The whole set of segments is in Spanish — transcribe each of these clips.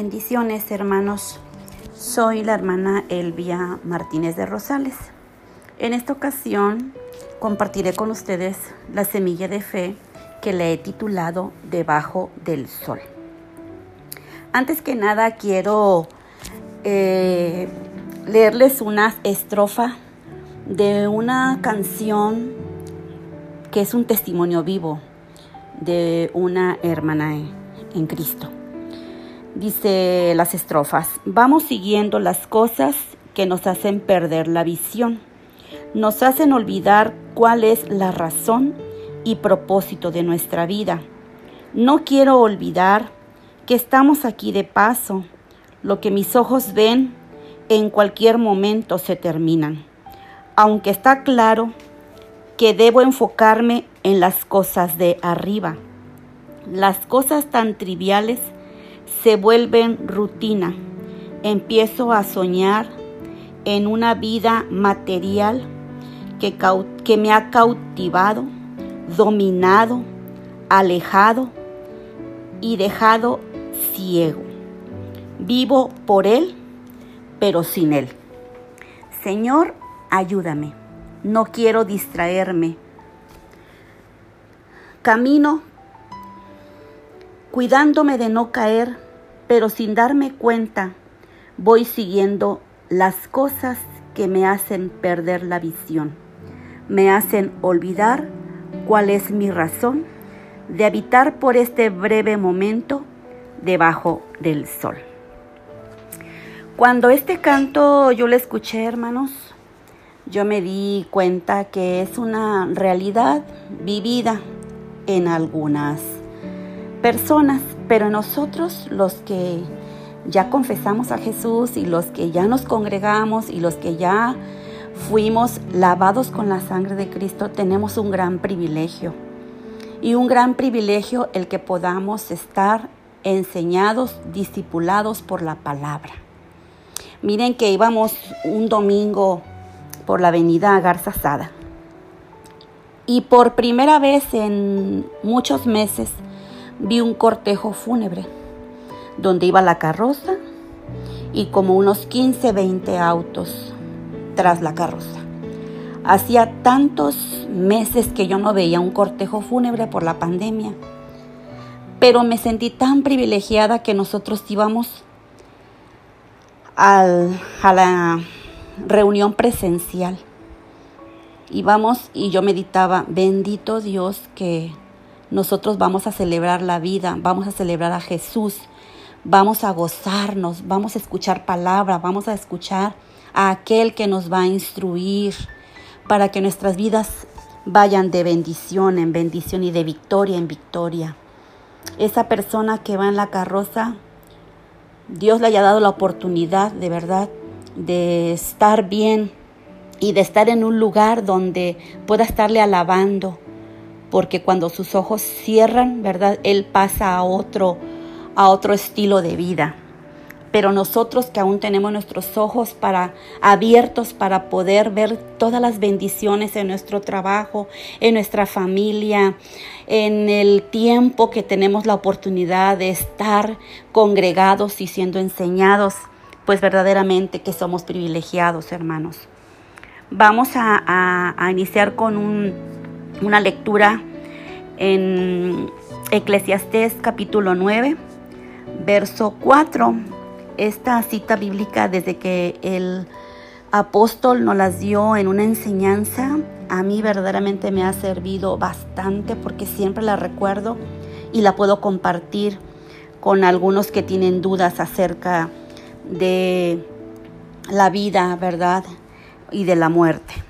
Bendiciones hermanos, soy la hermana Elvia Martínez de Rosales. En esta ocasión compartiré con ustedes la semilla de fe que le he titulado Debajo del Sol. Antes que nada quiero eh, leerles una estrofa de una canción que es un testimonio vivo de una hermana en Cristo. Dice las estrofas, vamos siguiendo las cosas que nos hacen perder la visión, nos hacen olvidar cuál es la razón y propósito de nuestra vida. No quiero olvidar que estamos aquí de paso. Lo que mis ojos ven en cualquier momento se terminan. Aunque está claro que debo enfocarme en las cosas de arriba. Las cosas tan triviales se vuelven rutina. Empiezo a soñar en una vida material que, que me ha cautivado, dominado, alejado y dejado ciego. Vivo por Él, pero sin Él. Señor, ayúdame. No quiero distraerme. Camino cuidándome de no caer, pero sin darme cuenta, voy siguiendo las cosas que me hacen perder la visión, me hacen olvidar cuál es mi razón de habitar por este breve momento debajo del sol. Cuando este canto yo lo escuché, hermanos, yo me di cuenta que es una realidad vivida en algunas personas, pero nosotros los que ya confesamos a Jesús y los que ya nos congregamos y los que ya fuimos lavados con la sangre de Cristo, tenemos un gran privilegio. Y un gran privilegio el que podamos estar enseñados, discipulados por la palabra. Miren que íbamos un domingo por la avenida Garza Sada. Y por primera vez en muchos meses vi un cortejo fúnebre donde iba la carroza y como unos 15, 20 autos tras la carroza. Hacía tantos meses que yo no veía un cortejo fúnebre por la pandemia, pero me sentí tan privilegiada que nosotros íbamos al, a la reunión presencial. Íbamos y yo meditaba, bendito Dios que nosotros vamos a celebrar la vida, vamos a celebrar a Jesús, vamos a gozarnos, vamos a escuchar palabra, vamos a escuchar a aquel que nos va a instruir para que nuestras vidas vayan de bendición en bendición y de victoria en victoria. Esa persona que va en la carroza, Dios le haya dado la oportunidad de verdad de estar bien y de estar en un lugar donde pueda estarle alabando, porque cuando sus ojos cierran, ¿verdad? Él pasa a otro, a otro estilo de vida. Pero nosotros que aún tenemos nuestros ojos para abiertos para poder ver todas las bendiciones en nuestro trabajo, en nuestra familia, en el tiempo que tenemos la oportunidad de estar congregados y siendo enseñados, pues verdaderamente que somos privilegiados, hermanos. Vamos a, a iniciar con un una lectura en Eclesiastés capítulo 9, verso 4. Esta cita bíblica desde que el apóstol nos las dio en una enseñanza, a mí verdaderamente me ha servido bastante porque siempre la recuerdo y la puedo compartir con algunos que tienen dudas acerca de la vida, ¿verdad? Y de la muerte.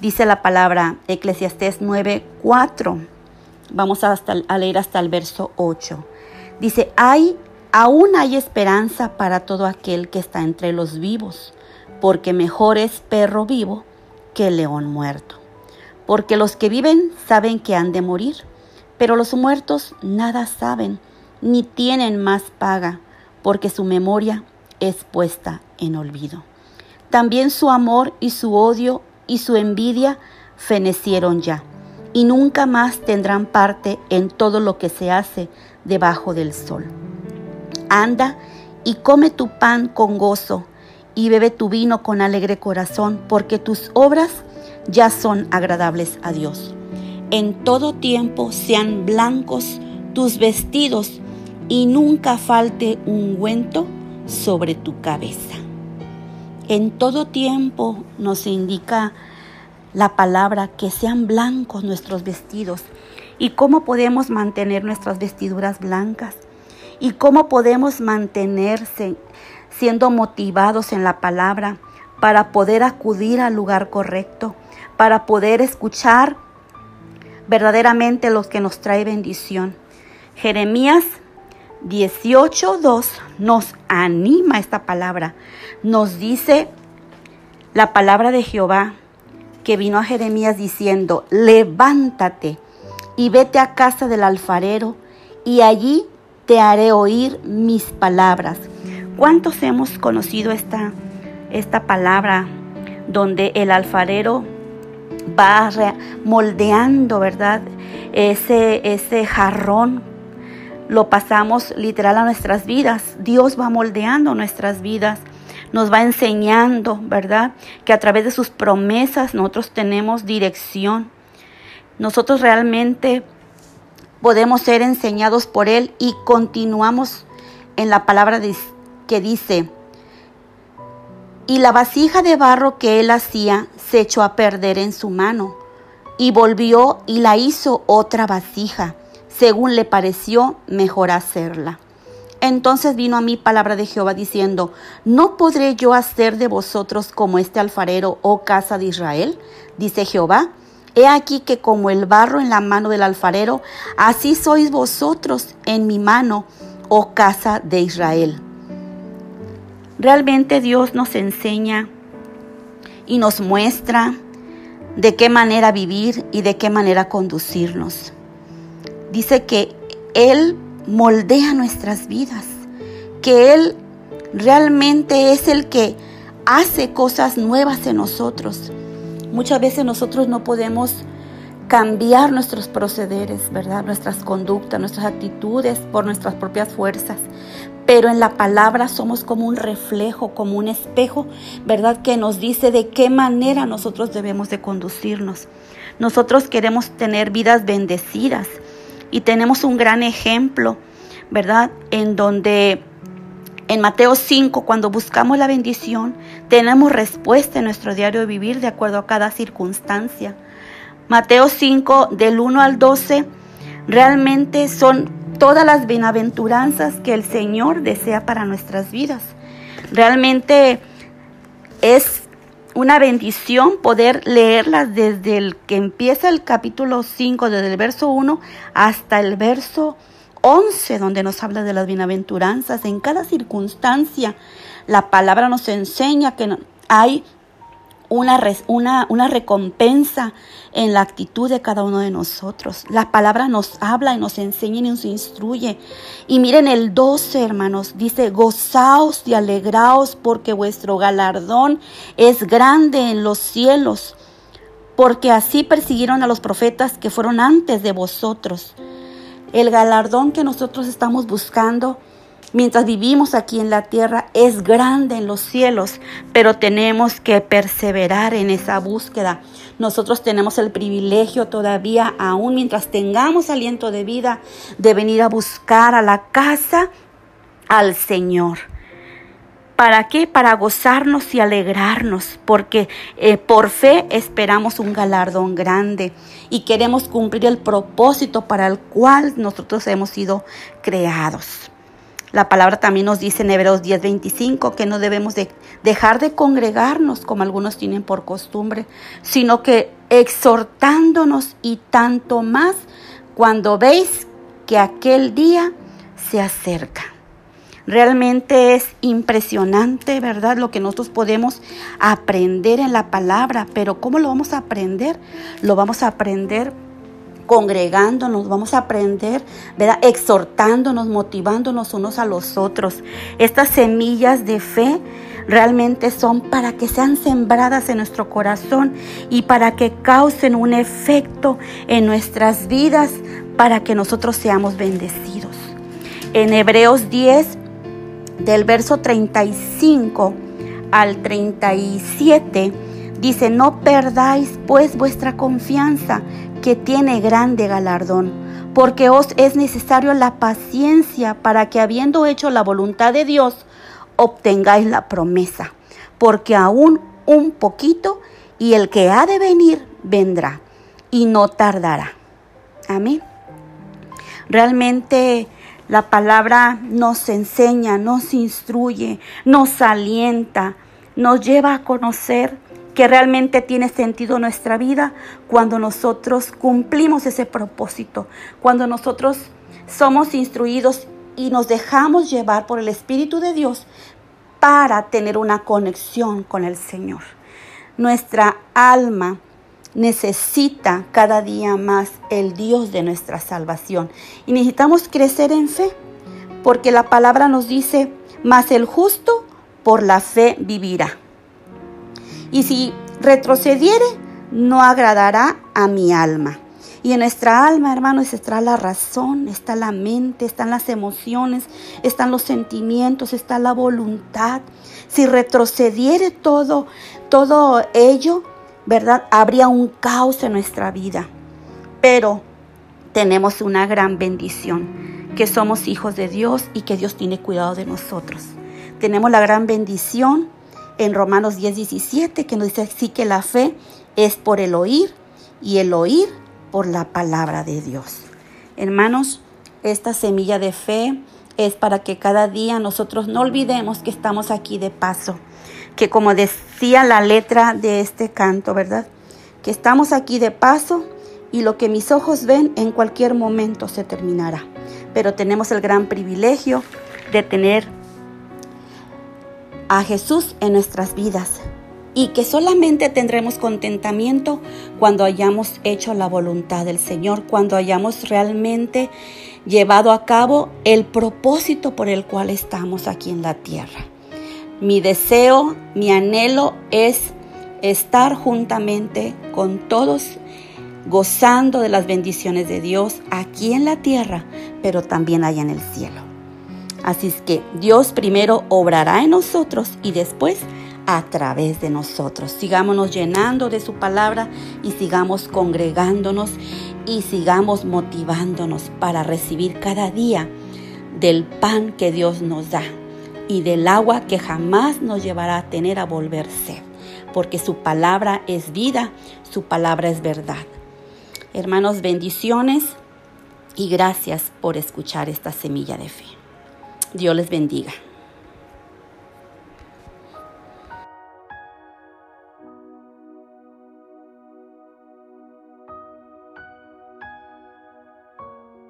Dice la palabra Eclesiastés 9:4. Vamos a leer hasta el verso 8. Dice, hay, aún hay esperanza para todo aquel que está entre los vivos, porque mejor es perro vivo que león muerto. Porque los que viven saben que han de morir, pero los muertos nada saben, ni tienen más paga, porque su memoria es puesta en olvido. También su amor y su odio y su envidia fenecieron ya, y nunca más tendrán parte en todo lo que se hace debajo del sol. Anda y come tu pan con gozo y bebe tu vino con alegre corazón, porque tus obras ya son agradables a Dios. En todo tiempo sean blancos tus vestidos y nunca falte ungüento sobre tu cabeza. En todo tiempo nos indica la palabra que sean blancos nuestros vestidos. ¿Y cómo podemos mantener nuestras vestiduras blancas? ¿Y cómo podemos mantenerse siendo motivados en la palabra para poder acudir al lugar correcto, para poder escuchar verdaderamente los que nos trae bendición? Jeremías 18.2 nos anima esta palabra. Nos dice la palabra de Jehová que vino a Jeremías diciendo, levántate y vete a casa del alfarero y allí te haré oír mis palabras. ¿Cuántos hemos conocido esta, esta palabra donde el alfarero va moldeando, ¿verdad? Ese, ese jarrón lo pasamos literal a nuestras vidas. Dios va moldeando nuestras vidas, nos va enseñando, ¿verdad? Que a través de sus promesas nosotros tenemos dirección. Nosotros realmente podemos ser enseñados por Él y continuamos en la palabra que dice, y la vasija de barro que Él hacía se echó a perder en su mano, y volvió y la hizo otra vasija según le pareció mejor hacerla. Entonces vino a mí palabra de Jehová diciendo, ¿no podré yo hacer de vosotros como este alfarero, oh casa de Israel? Dice Jehová, he aquí que como el barro en la mano del alfarero, así sois vosotros en mi mano, oh casa de Israel. Realmente Dios nos enseña y nos muestra de qué manera vivir y de qué manera conducirnos dice que Él moldea nuestras vidas, que Él realmente es el que hace cosas nuevas en nosotros. Muchas veces nosotros no podemos cambiar nuestros procederes, ¿verdad? Nuestras conductas, nuestras actitudes por nuestras propias fuerzas. Pero en la palabra somos como un reflejo, como un espejo, ¿verdad? Que nos dice de qué manera nosotros debemos de conducirnos. Nosotros queremos tener vidas bendecidas, y tenemos un gran ejemplo, ¿verdad? En donde en Mateo 5, cuando buscamos la bendición, tenemos respuesta en nuestro diario de vivir de acuerdo a cada circunstancia. Mateo 5, del 1 al 12, realmente son todas las bienaventuranzas que el Señor desea para nuestras vidas. Realmente es una bendición poder leerlas desde el que empieza el capítulo 5, desde el verso 1 hasta el verso 11, donde nos habla de las bienaventuranzas. En cada circunstancia, la palabra nos enseña que hay una, una, recompensa en la actitud de cada uno de nosotros. La palabra nos habla y nos enseña y nos instruye. Y miren el 12, hermanos, dice, gozaos y alegraos porque vuestro galardón es grande en los cielos, porque así persiguieron a los profetas que fueron antes de vosotros. El galardón que nosotros estamos buscando mientras vivimos aquí en la tierra es grande en los cielos, pero tenemos que perseverar en esa búsqueda. Nosotros tenemos el privilegio todavía, aún mientras tengamos aliento de vida, de venir a buscar a la casa al Señor. ¿Para qué? Para gozarnos y alegrarnos, porque eh, por fe esperamos un galardón grande y queremos cumplir el propósito para el cual nosotros hemos sido creados. La palabra también nos dice en Hebreos 10:25 que no debemos de dejar de congregarnos como algunos tienen por costumbre, sino que exhortándonos y tanto más cuando veis que aquel día se acerca. Realmente es impresionante, ¿verdad? Lo que nosotros podemos aprender en la palabra, pero ¿cómo lo vamos a aprender? Lo vamos a aprender congregándonos, vamos a aprender, ¿verdad? Exhortándonos, motivándonos unos a los otros. Estas semillas de fe realmente son para que sean sembradas en nuestro corazón y para que causen un efecto en nuestras vidas para que nosotros seamos bendecidos. En Hebreos 10, del verso 35 al 37, dice, no perdáis pues vuestra confianza, que tiene grande galardón, porque os es necesario la paciencia para que habiendo hecho la voluntad de Dios, obtengáis la promesa, porque aún un poquito y el que ha de venir vendrá y no tardará. Amén. Realmente la palabra nos enseña, nos instruye, nos alienta, nos lleva a conocer que realmente tiene sentido nuestra vida cuando nosotros cumplimos ese propósito, cuando nosotros somos instruidos y nos dejamos llevar por el Espíritu de Dios para tener una conexión con el Señor. Nuestra alma necesita cada día más el Dios de nuestra salvación. Y necesitamos crecer en fe, porque la palabra nos dice, mas el justo por la fe vivirá. Y si retrocediere, no agradará a mi alma. Y en nuestra alma, hermanos, está la razón, está la mente, están las emociones, están los sentimientos, está la voluntad. Si retrocediere todo, todo ello, ¿verdad? Habría un caos en nuestra vida. Pero tenemos una gran bendición, que somos hijos de Dios y que Dios tiene cuidado de nosotros. Tenemos la gran bendición en Romanos 10, 17, que nos dice así que la fe es por el oír y el oír por la palabra de Dios. Hermanos, esta semilla de fe es para que cada día nosotros no olvidemos que estamos aquí de paso que como decía la letra de este canto, ¿verdad? Que estamos aquí de paso y lo que mis ojos ven en cualquier momento se terminará. Pero tenemos el gran privilegio de tener a Jesús en nuestras vidas y que solamente tendremos contentamiento cuando hayamos hecho la voluntad del Señor, cuando hayamos realmente llevado a cabo el propósito por el cual estamos aquí en la tierra. Mi deseo, mi anhelo es estar juntamente con todos, gozando de las bendiciones de Dios aquí en la tierra, pero también allá en el cielo. Así es que Dios primero obrará en nosotros y después a través de nosotros. Sigámonos llenando de su palabra y sigamos congregándonos y sigamos motivándonos para recibir cada día del pan que Dios nos da y del agua que jamás nos llevará a tener a volver sed, porque su palabra es vida, su palabra es verdad. Hermanos, bendiciones y gracias por escuchar esta semilla de fe. Dios les bendiga.